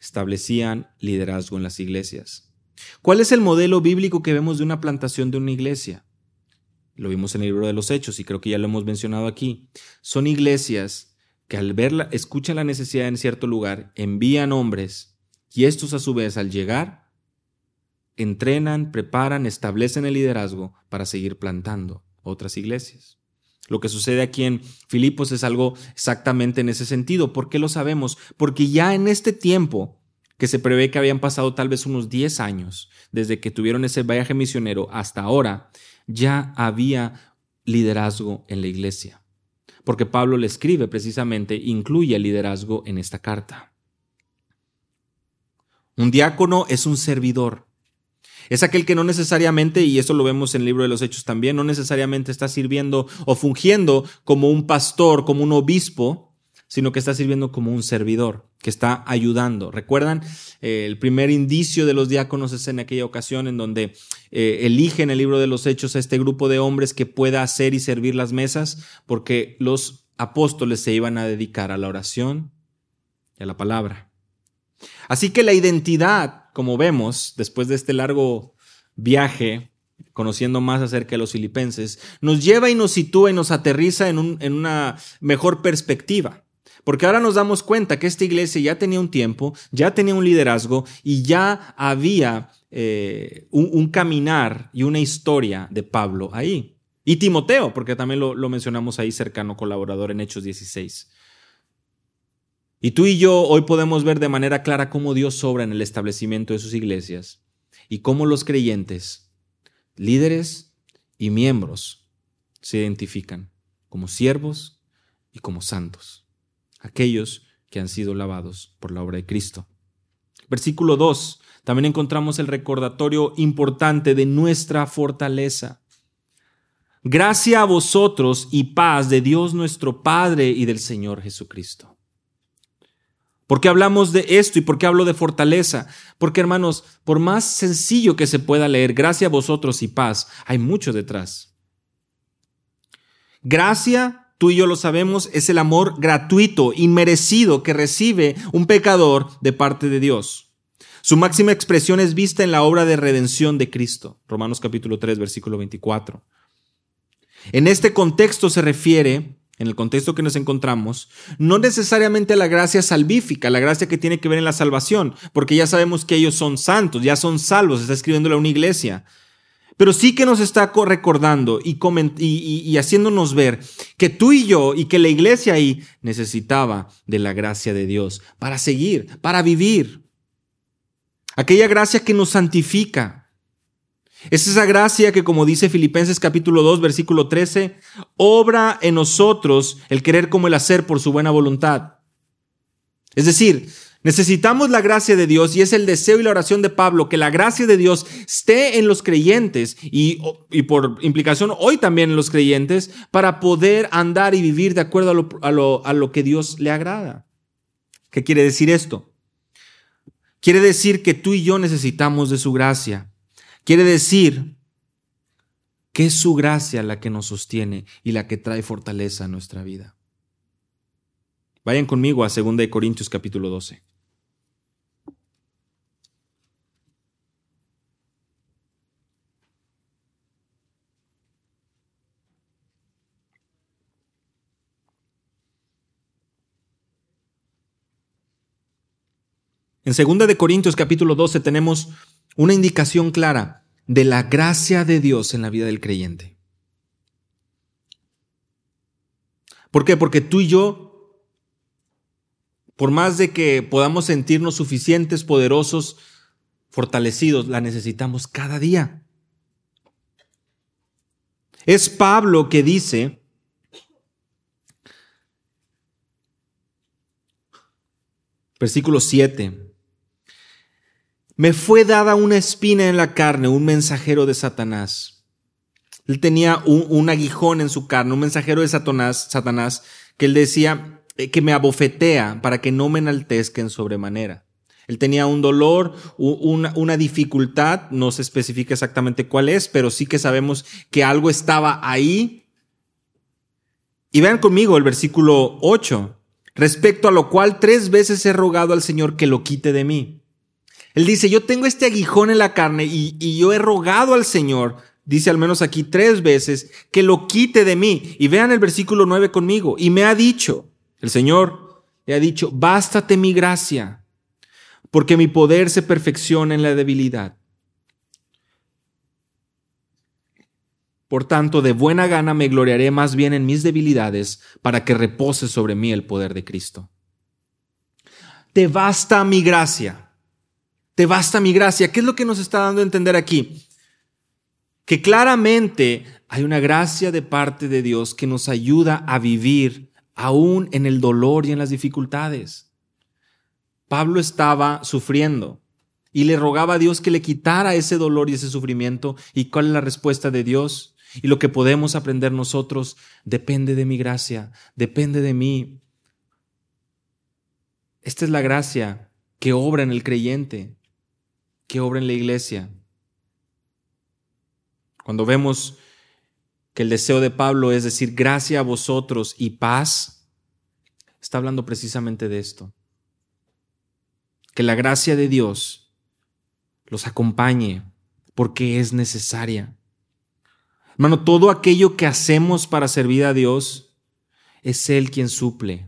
Establecían liderazgo en las iglesias. ¿Cuál es el modelo bíblico que vemos de una plantación de una iglesia? Lo vimos en el libro de los Hechos y creo que ya lo hemos mencionado aquí. Son iglesias que al verla, escuchan la necesidad en cierto lugar, envían hombres y estos a su vez al llegar, entrenan, preparan, establecen el liderazgo para seguir plantando otras iglesias. Lo que sucede aquí en Filipos es algo exactamente en ese sentido. ¿Por qué lo sabemos? Porque ya en este tiempo, que se prevé que habían pasado tal vez unos 10 años desde que tuvieron ese viaje misionero hasta ahora, ya había liderazgo en la iglesia. Porque Pablo le escribe precisamente, incluye el liderazgo en esta carta. Un diácono es un servidor. Es aquel que no necesariamente, y eso lo vemos en el libro de los Hechos también, no necesariamente está sirviendo o fungiendo como un pastor, como un obispo, sino que está sirviendo como un servidor, que está ayudando. ¿Recuerdan? Eh, el primer indicio de los diáconos es en aquella ocasión en donde eh, eligen el libro de los Hechos a este grupo de hombres que pueda hacer y servir las mesas, porque los apóstoles se iban a dedicar a la oración y a la palabra. Así que la identidad, como vemos, después de este largo viaje conociendo más acerca de los filipenses, nos lleva y nos sitúa y nos aterriza en, una mejor perspectiva. Porque ahora nos damos cuenta que esta iglesia ya tenía un tiempo, ya tenía un liderazgo y ya había eh, un, caminar y una historia de Pablo ahí. Y Timoteo, porque también lo, lo mencionamos ahí cercano colaborador en Hechos 16. Y tú y yo hoy podemos ver de manera clara cómo Dios obra en el establecimiento de sus iglesias y cómo los creyentes, líderes y miembros se identifican como siervos y como santos, aquellos que han sido lavados por la obra de Cristo. Versículo 2. También encontramos el recordatorio importante de nuestra fortaleza. Gracia a vosotros y paz de Dios nuestro Padre y del Señor Jesucristo. ¿Por qué hablamos de esto y por qué hablo de fortaleza? Porque hermanos, por más sencillo que se pueda leer, gracia a vosotros y paz, hay mucho detrás. Gracia, tú y yo lo sabemos, es el amor gratuito, inmerecido que recibe un pecador de parte de Dios. Su máxima expresión es vista en la obra de redención de Cristo. Romanos capítulo 3, versículo 24. En este contexto se refiere en el contexto que nos encontramos, no necesariamente la gracia salvífica, la gracia que tiene que ver en la salvación, porque ya sabemos que ellos son santos, ya son salvos, está escribiéndole a una iglesia. Pero sí que nos está recordando y, y, haciéndonos ver que tú y yo y que la iglesia ahí necesitaba de la gracia de Dios para seguir, para vivir. Aquella gracia que nos santifica, es esa gracia que, como dice Filipenses capítulo 2, versículo 13, obra en nosotros el querer como el hacer por su buena voluntad. Es decir, necesitamos la gracia de Dios y es el deseo y la oración de Pablo que la gracia de Dios esté en los creyentes y, por implicación hoy también en los creyentes para poder andar y vivir de acuerdo a lo, a lo, a lo que Dios le agrada. ¿Qué quiere decir esto? Quiere decir que tú y yo necesitamos de su gracia. Quiere decir que es su gracia la que nos sostiene y la que trae fortaleza a nuestra vida. Vayan conmigo a 2 Corintios capítulo 12. En 2 de Corintios capítulo 12 tenemos una indicación clara de la gracia de Dios en la vida del creyente. ¿Por qué? Porque tú y yo, por más de que podamos sentirnos suficientes, poderosos, fortalecidos, la necesitamos cada día. Es Pablo que dice, versículo 7, me fue dada una espina en la carne, un mensajero de Satanás. Él tenía un, aguijón en su carne, un mensajero de Satanás, Satanás, que él decía eh, que me abofetea para que no me enaltezca sobremanera. Él tenía un dolor, una, una, dificultad, no se especifica exactamente cuál es, pero sí que sabemos que algo estaba ahí. Y vean conmigo el versículo 8, respecto a lo cual tres veces he rogado al Señor que lo quite de mí. Él dice, yo tengo este aguijón en la carne y, yo he rogado al Señor, dice al menos aquí tres veces, que lo quite de mí. Y vean el versículo 9 conmigo. Y me ha dicho, el Señor le ha dicho, bástate mi gracia, porque mi poder se perfecciona en la debilidad. Por tanto, de buena gana me gloriaré más bien en mis debilidades para que repose sobre mí el poder de Cristo. Te basta mi gracia te basta mi gracia. ¿Qué es lo que nos está dando a entender aquí? Que claramente hay una gracia de parte de Dios que nos ayuda a vivir aún en el dolor y en las dificultades. Pablo estaba sufriendo y le rogaba a Dios que le quitara ese dolor y ese sufrimiento. ¿Y cuál es la respuesta de Dios? Y lo que podemos aprender nosotros depende de mi gracia, depende de mí. Esta es la gracia que obra en el creyente que obra en la iglesia. Cuando vemos que el deseo de Pablo es decir gracia a vosotros y paz, está hablando precisamente de esto. Que la gracia de Dios los acompañe porque es necesaria. Hermano, todo aquello que hacemos para servir a Dios es Él quien suple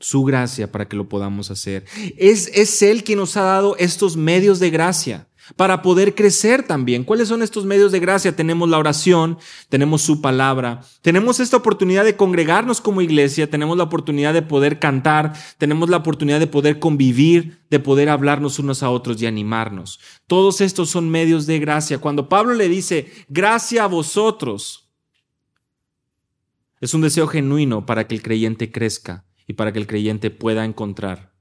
su gracia para que lo podamos hacer. Es, es Él quien nos ha dado estos medios de gracia para poder crecer también. ¿Cuáles son estos medios de gracia? Tenemos la oración, tenemos su palabra, tenemos esta oportunidad de congregarnos como iglesia, tenemos la oportunidad de poder cantar, tenemos la oportunidad de poder convivir, de poder hablarnos unos a otros y animarnos. Todos estos son medios de gracia. Cuando Pablo le dice, gracia a vosotros, es un deseo genuino para que el creyente crezca y para que el creyente pueda encontrar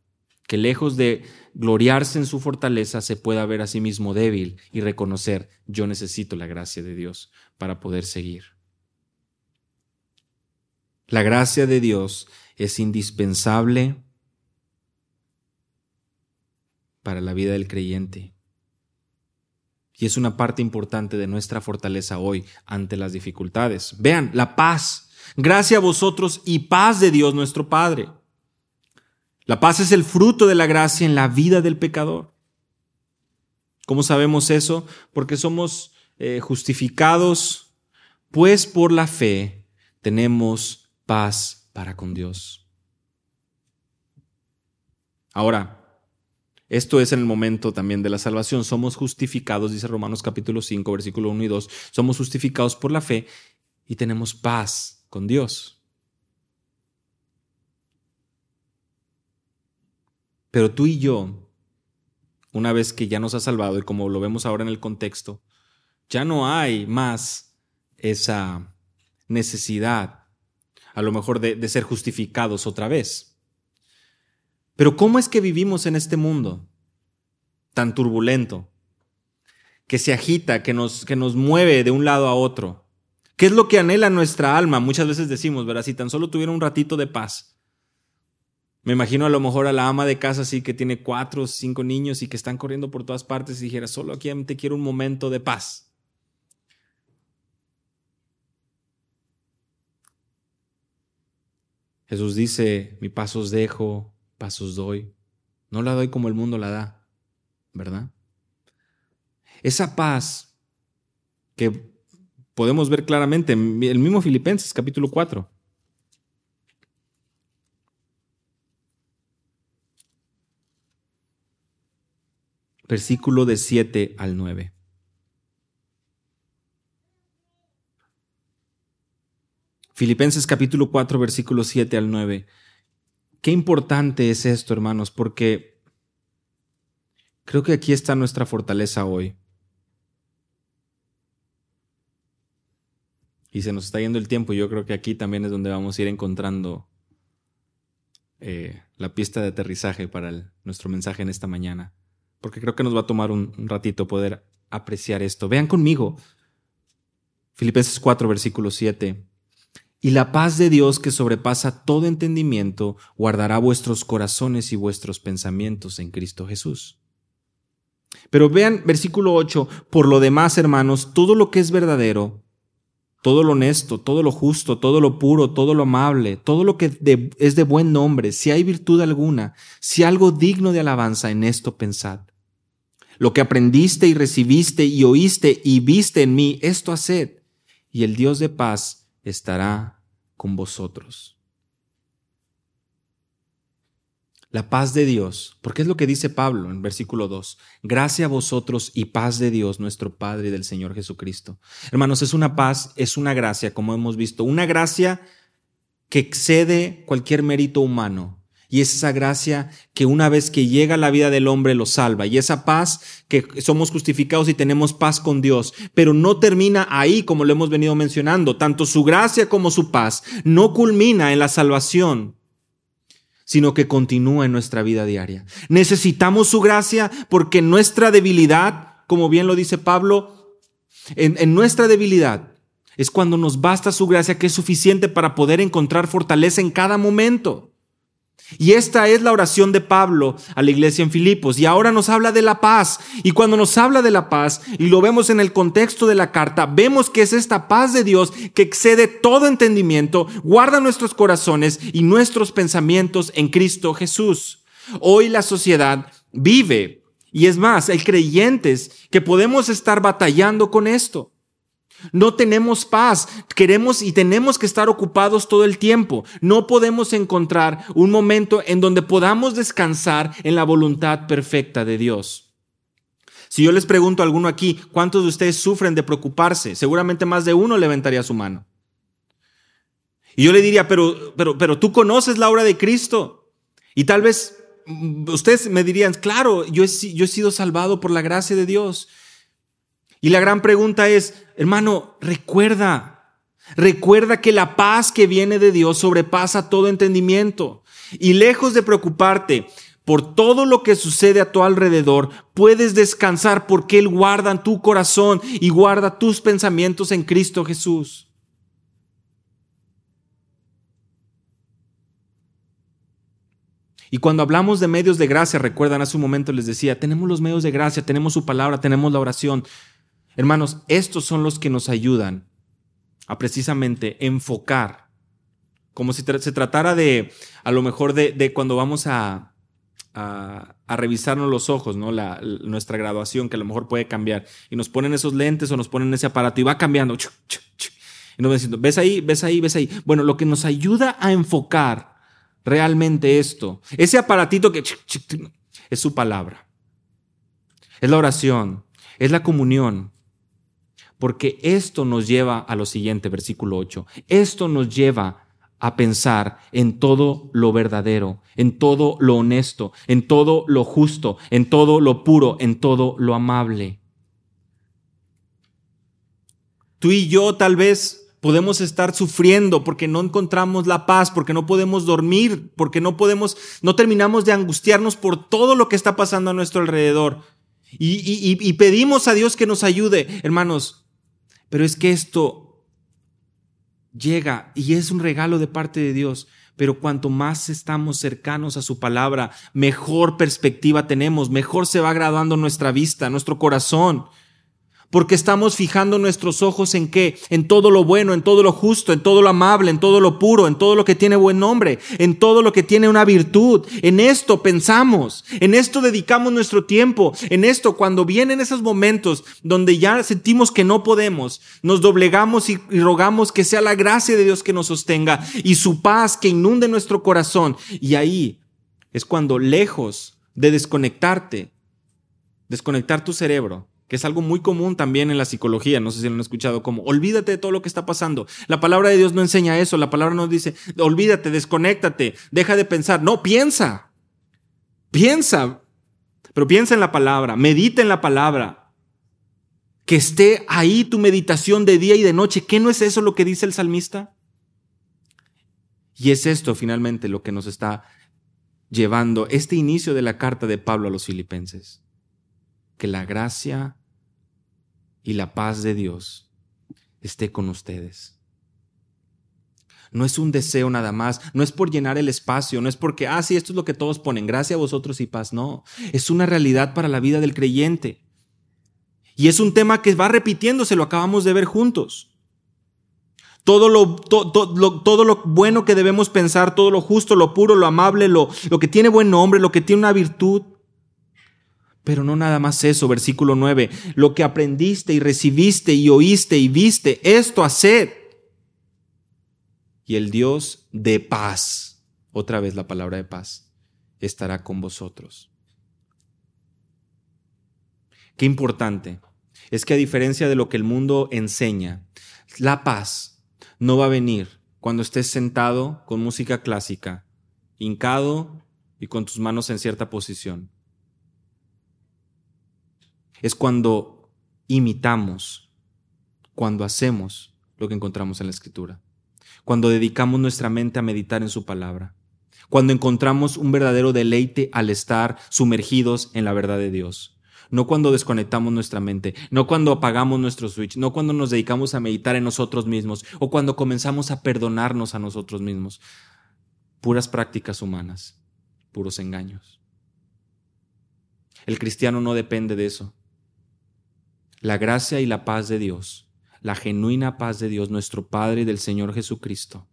que lejos de gloriarse en su fortaleza, se pueda ver a sí mismo débil y reconocer, yo necesito la gracia de Dios para poder seguir. La gracia de Dios es indispensable para la vida del creyente. Y es una parte importante de nuestra fortaleza hoy ante las dificultades. Vean, la paz. Gracia a vosotros y paz de Dios nuestro Padre. La paz es el fruto de la gracia en la vida del pecador. ¿Cómo sabemos eso? Porque somos eh, justificados, pues por la fe tenemos paz para con Dios. Ahora, esto es en el momento también de la salvación. Somos justificados, dice Romanos capítulo 5, versículo 1 y 2. Somos justificados por la fe y tenemos paz con Dios. Pero tú y yo, una vez que ya nos ha salvado y como lo vemos ahora en el contexto, ya no hay más esa necesidad, a lo mejor, de, ser justificados otra vez. Pero ¿cómo es que vivimos en este mundo tan turbulento, que se agita, que nos, que nos mueve de un lado a otro? ¿Qué es lo que anhela nuestra alma? Muchas veces decimos, ¿verdad? Si tan solo tuviera un ratito de paz. Me imagino a lo mejor a la ama de casa así que tiene cuatro o cinco niños y que están corriendo por todas partes y dijera, solo aquí te quiero un momento de paz. Jesús dice, mi paz os dejo, paz os doy. No la doy como el mundo la da, ¿verdad? Esa paz que podemos ver claramente en el mismo Filipenses capítulo 4. versículo de 7 al 9. Filipenses capítulo 4, versículo 7 al 9. Qué importante es esto, hermanos, porque creo que aquí está nuestra fortaleza hoy. Y se nos está yendo el tiempo yo creo que aquí también es donde vamos a ir encontrando eh, la pista de aterrizaje para nuestro mensaje en esta mañana porque creo que nos va a tomar un, ratito poder apreciar esto. Vean conmigo, Filipenses 4, versículo 7. Y la paz de Dios que sobrepasa todo entendimiento guardará vuestros corazones y vuestros pensamientos en Cristo Jesús. Pero vean versículo 8, por lo demás, hermanos, todo lo que es verdadero, todo lo honesto, todo lo justo, todo lo puro, todo lo amable, todo lo que es de buen nombre, si hay virtud alguna, si algo digno de alabanza, en esto pensad. Lo que aprendiste y recibiste y oíste y viste en mí, esto haced, y el Dios de paz estará con vosotros. La paz de Dios, porque es lo que dice Pablo en versículo 2, gracia a vosotros y paz de Dios nuestro Padre y del Señor Jesucristo. Hermanos, es una paz, es una gracia, como hemos visto, una gracia que excede cualquier mérito humano, y es esa gracia que una vez que llega a la vida del hombre lo salva. Y esa paz que somos justificados y tenemos paz con Dios. Pero no termina ahí como lo hemos venido mencionando. Tanto su gracia como su paz no culmina en la salvación sino que continúa en nuestra vida diaria. Necesitamos su gracia porque nuestra debilidad, como bien lo dice Pablo, en, nuestra debilidad es cuando nos basta su gracia que es suficiente para poder encontrar fortaleza en cada momento. Y esta es la oración de Pablo a la iglesia en Filipos. Y ahora nos habla de la paz. Y cuando nos habla de la paz, y lo vemos en el contexto de la carta, vemos que es esta paz de Dios que excede todo entendimiento, guarda nuestros corazones y nuestros pensamientos en Cristo Jesús. Hoy la sociedad vive, y es más, hay creyentes que podemos estar batallando con esto. No tenemos paz. Queremos y tenemos que estar ocupados todo el tiempo. No podemos encontrar un momento en donde podamos descansar en la voluntad perfecta de Dios. Si yo les pregunto a alguno aquí, ¿cuántos de ustedes sufren de preocuparse? Seguramente más de uno levantaría su mano. Y yo le diría, pero, pero, pero tú conoces la obra de Cristo. Y tal vez mm, ustedes me dirían, claro, yo he, yo he sido salvado por la gracia de Dios. Y la gran pregunta es, hermano, recuerda, recuerda que la paz que viene de Dios sobrepasa todo entendimiento. Y lejos de preocuparte por todo lo que sucede a tu alrededor, puedes descansar porque Él guarda tu corazón y guarda tus pensamientos en Cristo Jesús. Y cuando hablamos de medios de gracia, recuerdan hace un momento les decía, tenemos los medios de gracia, tenemos su palabra, tenemos la oración. Hermanos, estos son los que nos ayudan a precisamente enfocar, como si se tratara de, a lo mejor de, cuando vamos a, a, revisarnos los ojos, ¿no? La, nuestra graduación, que a lo mejor puede cambiar. Y nos ponen esos lentes o nos ponen ese aparato y va cambiando. Y nos diciendo, ves ahí, ves ahí, ves ahí. Bueno, lo que nos ayuda a enfocar realmente esto. Ese aparatito que es su palabra. Es la oración, es la comunión. Porque esto nos lleva a lo siguiente, versículo 8. Esto nos lleva a pensar en todo lo verdadero, en todo lo honesto, en todo lo justo, en todo lo puro, en todo lo amable. Tú y yo tal vez Podemos estar sufriendo porque no encontramos la paz, porque no podemos dormir, porque no podemos, no terminamos de angustiarnos por todo lo que está pasando a nuestro alrededor. Y, y pedimos a Dios que nos ayude, hermanos. Pero es que esto llega y es un regalo de parte de Dios. Pero cuanto más estamos cercanos a su palabra, mejor perspectiva tenemos, mejor se va graduando nuestra vista, nuestro corazón porque estamos fijando nuestros ojos en qué? En todo lo bueno, en todo lo justo, en todo lo amable, en todo lo puro, en todo lo que tiene buen nombre, en todo lo que tiene una virtud. En esto pensamos, en esto dedicamos nuestro tiempo, en esto cuando vienen esos momentos donde ya sentimos que no podemos, nos doblegamos y, rogamos que sea la gracia de Dios que nos sostenga y su paz que inunde nuestro corazón. Y ahí es cuando lejos de desconectarte, desconectar tu cerebro, que es algo muy común también en la psicología, no sé si lo han escuchado, como olvídate de todo lo que está pasando. La palabra de Dios no enseña eso, la palabra nos dice, olvídate, desconéctate, deja de pensar. No, piensa, piensa, pero piensa en la palabra, medita en la palabra. Que esté ahí tu meditación de día y de noche. ¿Qué no es eso lo que dice el salmista? Y es esto finalmente lo que nos está llevando este inicio de la carta de Pablo a los filipenses que la gracia y la paz de Dios esté con ustedes. No es un deseo nada más, no es por llenar el espacio, no es porque, ah, sí, esto es lo que todos ponen, gracia a vosotros y paz, no, es una realidad para la vida del creyente. Y es un tema que va repitiéndose, lo acabamos de ver juntos. Todo lo, todo lo bueno que debemos pensar, todo lo justo, lo puro, lo amable, lo, lo que tiene buen nombre, lo que tiene una virtud, pero no nada más eso, versículo 9, lo que aprendiste y recibiste y oíste y viste, esto haced. Y el Dios de paz, otra vez la palabra de paz, estará con vosotros. Qué importante es que a diferencia de lo que el mundo enseña, la paz no va a venir cuando estés sentado con música clásica, hincado y con tus manos en cierta posición es cuando imitamos, cuando hacemos lo que encontramos en la Escritura, cuando dedicamos nuestra mente a meditar en su palabra, cuando encontramos un verdadero deleite al estar sumergidos en la verdad de Dios. No cuando desconectamos nuestra mente, no cuando apagamos nuestro switch, no cuando nos dedicamos a meditar en nosotros mismos o cuando comenzamos a perdonarnos a nosotros mismos. Puras prácticas humanas, puros engaños. El cristiano no depende de eso la gracia y la paz de Dios, la genuina paz de Dios, nuestro Padre y del Señor Jesucristo.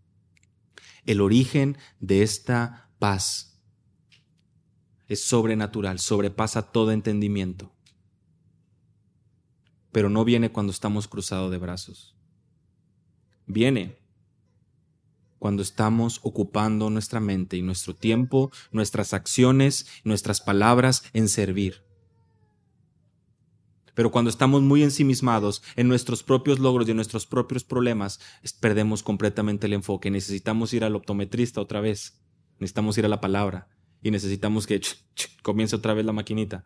El origen de esta paz es sobrenatural, sobrepasa todo entendimiento. pero no viene cuando estamos cruzados de brazos. Viene cuando estamos ocupando nuestra mente y nuestro tiempo, nuestras acciones, nuestras palabras en servir. Pero cuando estamos muy ensimismados en nuestros propios logros y en nuestros propios problemas, perdemos completamente el enfoque. Necesitamos ir al optometrista otra vez. Necesitamos ir a la palabra. Y necesitamos que comience otra vez la maquinita.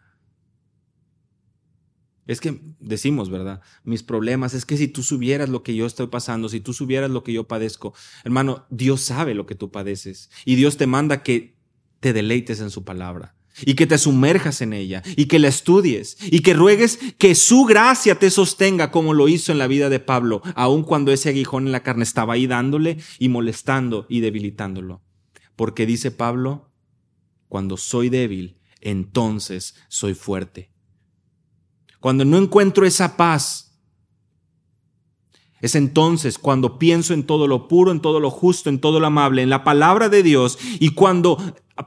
Es que decimos, ¿verdad? Mis problemas, es que si tú supieras lo que yo estoy pasando, si tú supieras lo que yo padezco, hermano, Dios sabe lo que tú padeces y Dios te manda que te deleites en su palabra y que te sumerjas en ella y que la estudies y que ruegues que su gracia te sostenga como lo hizo en la vida de Pablo, aun cuando ese aguijón en la carne estaba ahí dándole y molestando y debilitándolo. Porque dice Pablo, cuando soy débil, entonces soy fuerte cuando no encuentro esa paz, es entonces cuando pienso en todo lo puro, en todo lo justo, en todo lo amable, en la palabra de Dios y cuando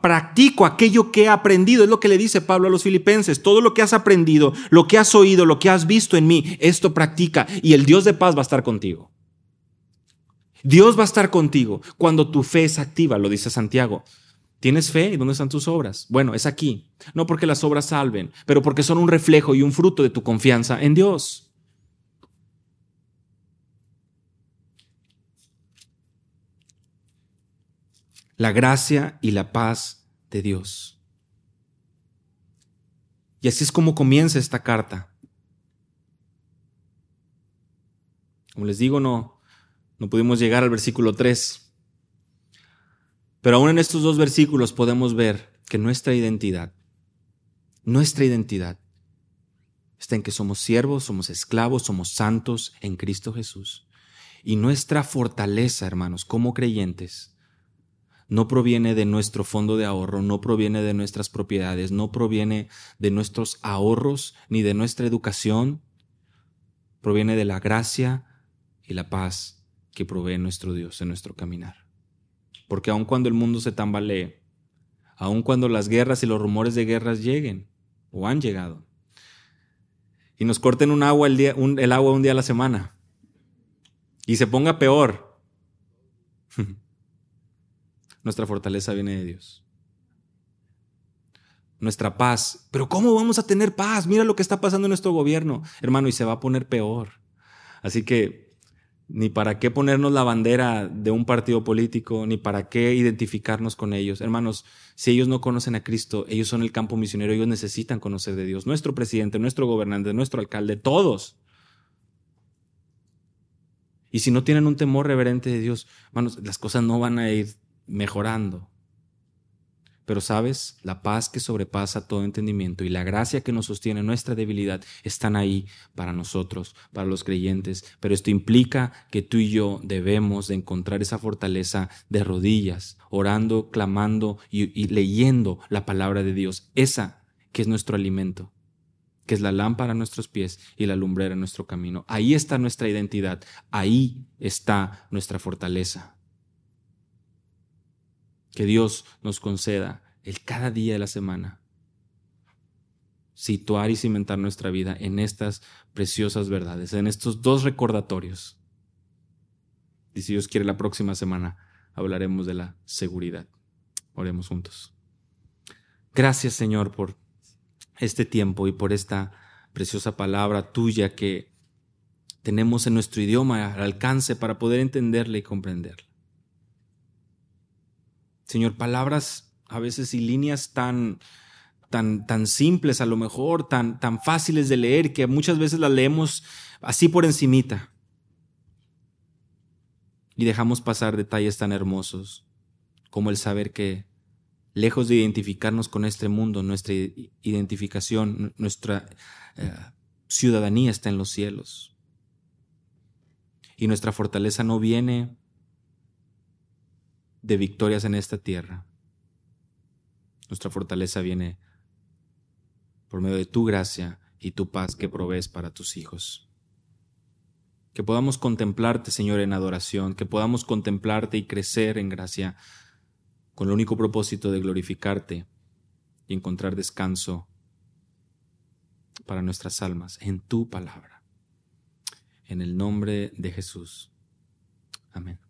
practico aquello que he aprendido, es lo que le dice Pablo a los filipenses, todo lo que has aprendido, lo que has oído, lo que has visto en mí, esto practica y el Dios de paz va a estar contigo. Dios va a estar contigo cuando tu fe es activa, lo dice Santiago. ¿Tienes fe? ¿Y dónde están tus obras? Bueno, es aquí. No porque las obras salven, pero porque son un reflejo y un fruto de tu confianza en Dios. La gracia y la paz de Dios. Y así es como comienza esta carta. Como les digo, no, no pudimos llegar al versículo 3 pero aún en estos dos versículos podemos ver que nuestra identidad, nuestra identidad, está en que somos siervos, somos esclavos, somos santos en Cristo Jesús. Y nuestra fortaleza, hermanos, como creyentes, no proviene de nuestro fondo de ahorro, no proviene de nuestras propiedades, no proviene de nuestros ahorros ni de nuestra educación, proviene de la gracia y la paz que provee nuestro Dios en nuestro caminar. Porque aun cuando el mundo se tambalee, aun cuando las guerras y los rumores de guerras lleguen o han llegado, y nos corten un agua el, día, el agua un día a la semana, y se ponga peor, nuestra fortaleza viene de Dios. Nuestra paz. Pero ¿cómo vamos a tener paz? Mira lo que está pasando en nuestro gobierno, hermano, y se va a poner peor. Así que ni para qué ponernos la bandera de un partido político, ni para qué identificarnos con ellos. Hermanos, si ellos no conocen a Cristo, ellos son el campo misionero, ellos necesitan conocer de Dios. Nuestro presidente, nuestro gobernante, nuestro alcalde, todos. Y si no tienen un temor reverente de Dios, hermanos, las cosas no van a ir mejorando. Pero sabes, la paz que sobrepasa todo entendimiento y la gracia que nos sostiene nuestra debilidad están ahí para nosotros, para los creyentes. Pero esto implica que tú y yo debemos de encontrar esa fortaleza de rodillas, orando, clamando y, leyendo la palabra de Dios. Esa que es nuestro alimento, que es la lámpara a nuestros pies y la lumbrera en nuestro camino. Ahí está nuestra identidad, ahí está nuestra fortaleza que Dios nos conceda el cada día de la semana situar y cimentar nuestra vida en estas preciosas verdades, en estos dos recordatorios. Y si Dios quiere, la próxima semana hablaremos de la seguridad. Oremos juntos. Gracias, Señor, por este tiempo y por esta preciosa palabra tuya que tenemos en nuestro idioma al alcance para poder entenderla y comprenderla. Señor, palabras a veces y líneas tan, tan, tan simples a lo mejor, tan, tan fáciles de leer, que muchas veces las leemos así por encimita. Y dejamos pasar detalles tan hermosos como el saber que, lejos de identificarnos con este mundo, nuestra identificación, nuestra eh, ciudadanía está en los cielos. Y nuestra fortaleza no viene de victorias en esta tierra. Nuestra fortaleza viene por medio de tu gracia y tu paz que provees para tus hijos. Que podamos contemplarte, Señor, en adoración, que podamos contemplarte y crecer en gracia con el único propósito de glorificarte y encontrar descanso para nuestras almas en tu palabra. en el nombre de Jesús. Amén.